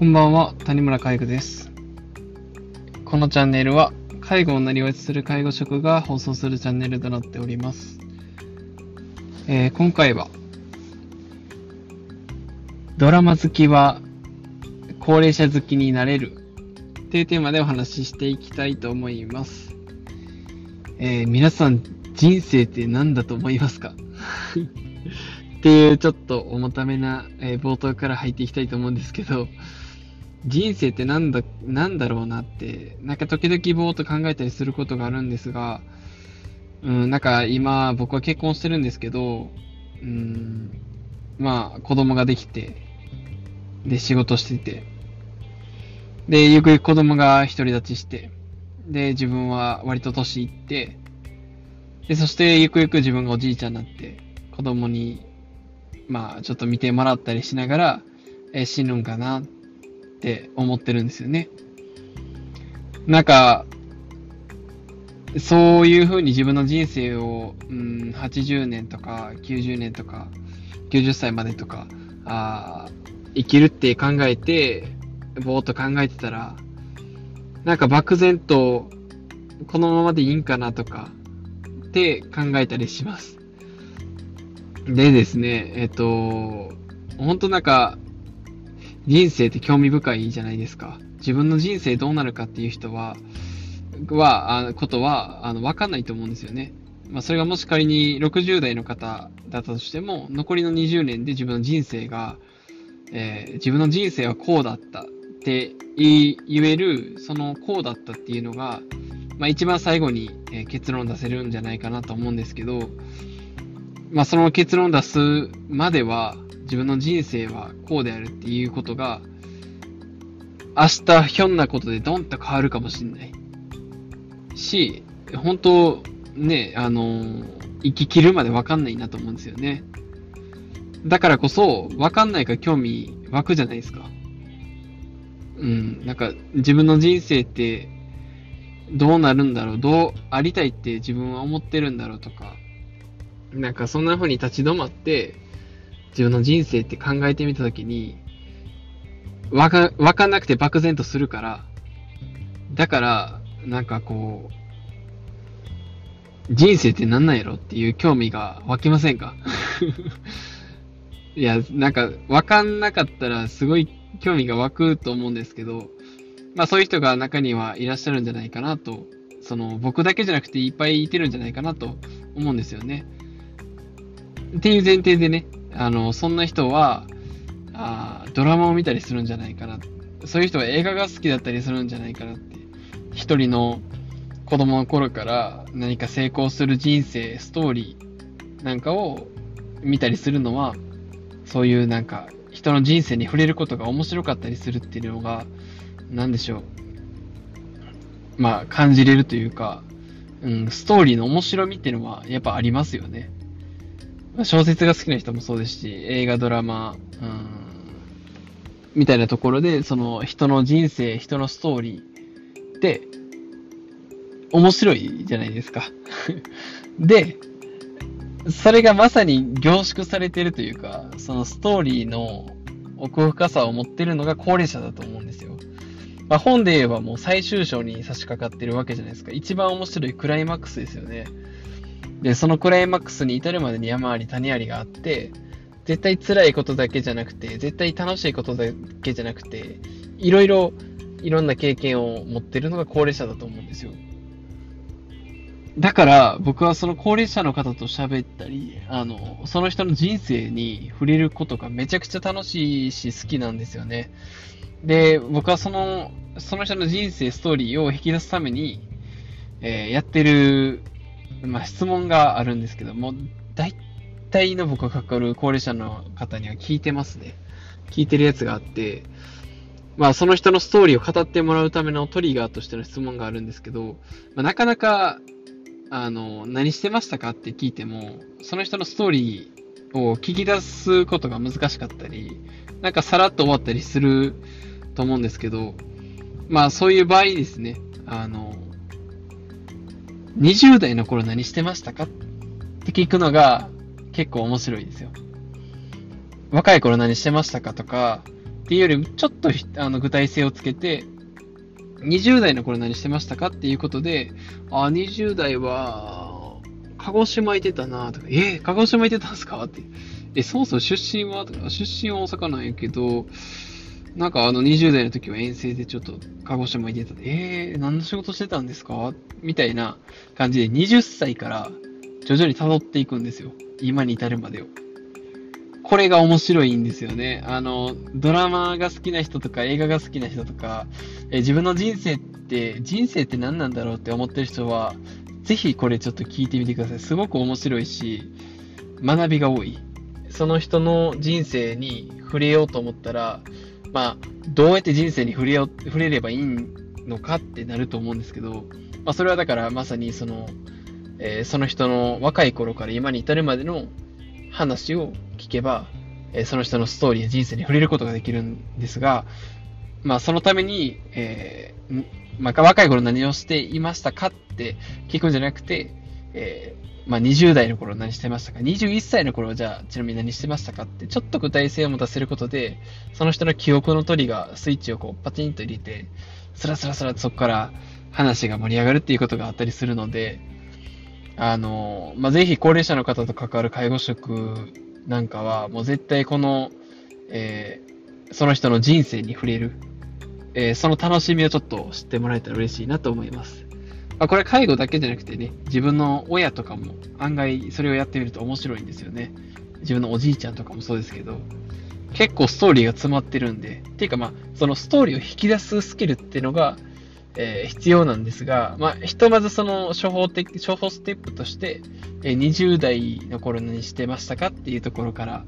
こんばんは、谷村介護です。このチャンネルは、介護をなりわちする介護職が放送するチャンネルとなっております。えー今回は、ドラマ好きは高齢者好きになれるっていうテーマでお話ししていきたいと思います。えー皆さん、人生って何だと思いますか？っていうちょっと重ためな、えー冒頭から入っていきたいと思うんですけど、人生ってなんだ、なんだろうなって、なんか時々ぼーっと考えたりすることがあるんですが、うん、なんか今僕は結婚してるんですけど、うん、まあ子供ができて、で仕事してて、で、ゆくゆく子供が独り立ちして、で、自分は割と年いって、で、そしてゆくゆく自分がおじいちゃんになって、子供に、まあちょっと見てもらったりしながら、え死ぬんかなってって思ってるんですよね。なんか、そういう風に自分の人生を、うん、80年とか90年とか90歳までとか、あ生きるって考えて、ぼーっと考えてたら、なんか漠然と、このままでいいんかなとか、って考えたりします。でですね、えっと、本当なんか、人生って興味深いじゃないですか。自分の人生どうなるかっていう人は、は、あのことは、あの、わかんないと思うんですよね。まあ、それがもし仮に60代の方だったとしても、残りの20年で自分の人生が、えー自分の人生はこうだったって言える、そのこうだったっていうのが、まあ、一番最後に、え結論出せるんじゃないかなと思うんですけど、まあ、その結論出すまでは、自分の人生はこうであるっていうことが、明日ひょんなことでドンと変わるかもしれない。し、本当ね、あの生き切るまでわかんないなと思うんですよね。だからこそ、わかんないから興味湧くじゃないですか。うん、なんか自分の人生ってどうなるんだろう、どうありたいって自分は思ってるんだろうとか、なんかそんな風に立ち止まって、自分の人生って考えてみたときに、わか、わかんなくて漠然とするから、だから、なんかこう、人生ってなんなんやろ？っていう興味が湧きませんか？いや、なんか、わかんなかったらすごい興味が湧くと思うんですけど、まあそういう人が中にはいらっしゃるんじゃないかなと、その僕だけじゃなくていっぱいいてるんじゃないかなと思うんですよね。っていう前提でね、あの、そんな人は、あドラマを見たりするんじゃないかな。そういう人は映画が好きだったりするんじゃないかなって。一人の子供の頃から何か成功する人生、ストーリーなんかを見たりするのは、そういうなんか人の人生に触れることが面白かったりするっていうのが、なんでしょう。まあ感じれるというか、うん、ストーリーの面白みっていうのはやっぱありますよね。小説が好きな人もそうですし、映画、ドラマ、うん、みたいなところで、その人の人生、人のストーリーって、面白いじゃないですか。で、それがまさに凝縮されてるというか、そのストーリーの奥深さを持ってるのが高齢者だと思うんですよ。まあ、本で言えばもう最終章に差し掛かってるわけじゃないですか。一番面白いクライマックスですよね。で、そのクライマックスに至るまでに山あり谷ありがあって、絶対辛いことだけじゃなくて、絶対楽しいことだけじゃなくて、いろいろ、いろんな経験を持ってるのが高齢者だと思うんですよ。だから、僕はその高齢者の方と喋ったり、あの、その人の人生に触れることがめちゃくちゃ楽しいし好きなんですよね。で、僕はその、その人の人生、ストーリーを引き出すために、えーやってる、まあ、質問があるんですけども、大体の僕がかかる高齢者の方には聞いてますね。聞いてるやつがあって、まあ、その人のストーリーを語ってもらうためのトリガーとしての質問があるんですけど、まあ、なかなか、あの、何してましたかって聞いても、その人のストーリーを聞き出すことが難しかったり、なんかさらっと終わったりすると思うんですけど、まあそういう場合ですね、あの、20代の頃何してましたか？って聞くのが結構面白いですよ。若い頃何してましたかとか、っていうより、ちょっとあの具体性をつけて、20代の頃何してましたかっていうことで、あ、20代は、鹿児島いてたなとか、えー、鹿児島いてたんすか？って。え、そもそも出身は？とか、出身は大阪なんやけど、なんかあの20代の時は遠征でちょっと鹿児島に出たでえー、何の仕事してたんですか？みたいな感じで20歳から徐々に辿っていくんですよ。今に至るまでを。これが面白いんですよね。あの、ドラマが好きな人とか映画が好きな人とか、え自分の人生って、人生って何なんだろうって思ってる人は、ぜひこれちょっと聞いてみてください。すごく面白いし、学びが多い。その人の人生に触れようと思ったら、まあ、どうやって人生に触れよ触れればいいのかってなると思うんですけど、まあ、それはだからまさにその、えー、その人の若い頃から今に至るまでの話を聞けば、えー、その人のストーリーや人生に触れることができるんですが、まあ、そのために、えー、まあ、若い頃何をしていましたかって聞くんじゃなくて、えまあ、20代の頃何してましたか ?21 歳の頃じゃあ、ちなみに何してましたかって、ちょっと具体性を持たせることで、その人の記憶のトリガー、スイッチをこう、パチンと入れて、スラスラスラとそこから話が盛り上がるっていうことがあったりするので、あの、まあ、ぜひ高齢者の方と関わる介護職なんかは、もう絶対この、えー、その人の人生に触れる、えー、その楽しみをちょっと知ってもらえたら嬉しいなと思います。まあ、これ介護だけじゃなくてね、自分の親とかも案外それをやってみると面白いんですよね。自分のおじいちゃんとかもそうですけど、結構ストーリーが詰まってるんで、っていうかまあ、そのストーリーを引き出すスキルっていうのが、えー、必要なんですが、まあ、ひとまずその処方的、処方ステップとして、えー、20代の頃にしてましたかっていうところから、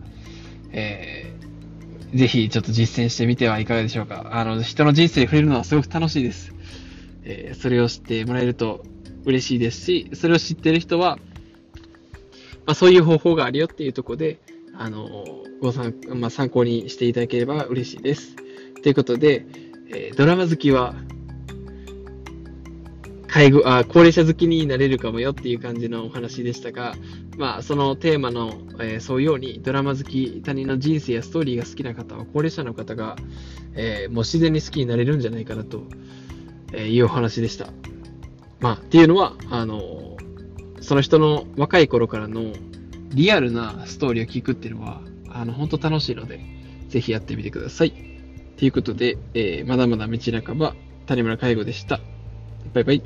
えー、ぜひちょっと実践してみてはいかがでしょうか。あの、人の人生に触れるのはすごく楽しいです。えー、それを知ってもらえると嬉しいですし、それを知ってる人は、まあ、そういう方法があるよっていうところで、あの、ご参、まあ、参考にしていただければ嬉しいです。ということで、えー、ドラマ好きは、介護、あ、高齢者好きになれるかもよっていう感じのお話でしたが、まあ、そのテーマの、えー、そういうように、ドラマ好き、他人の人生やストーリーが好きな方は、高齢者の方が、えー、もう自然に好きになれるんじゃないかなとえいうお話でした。まあ、っていうのは、あの、その人の若い頃からのリアルなストーリーを聞くっていうのは、あの、本当楽しいので、ぜひやってみてください。ということで、えー、まだまだ道半ば、谷村介護でした。バイバイ。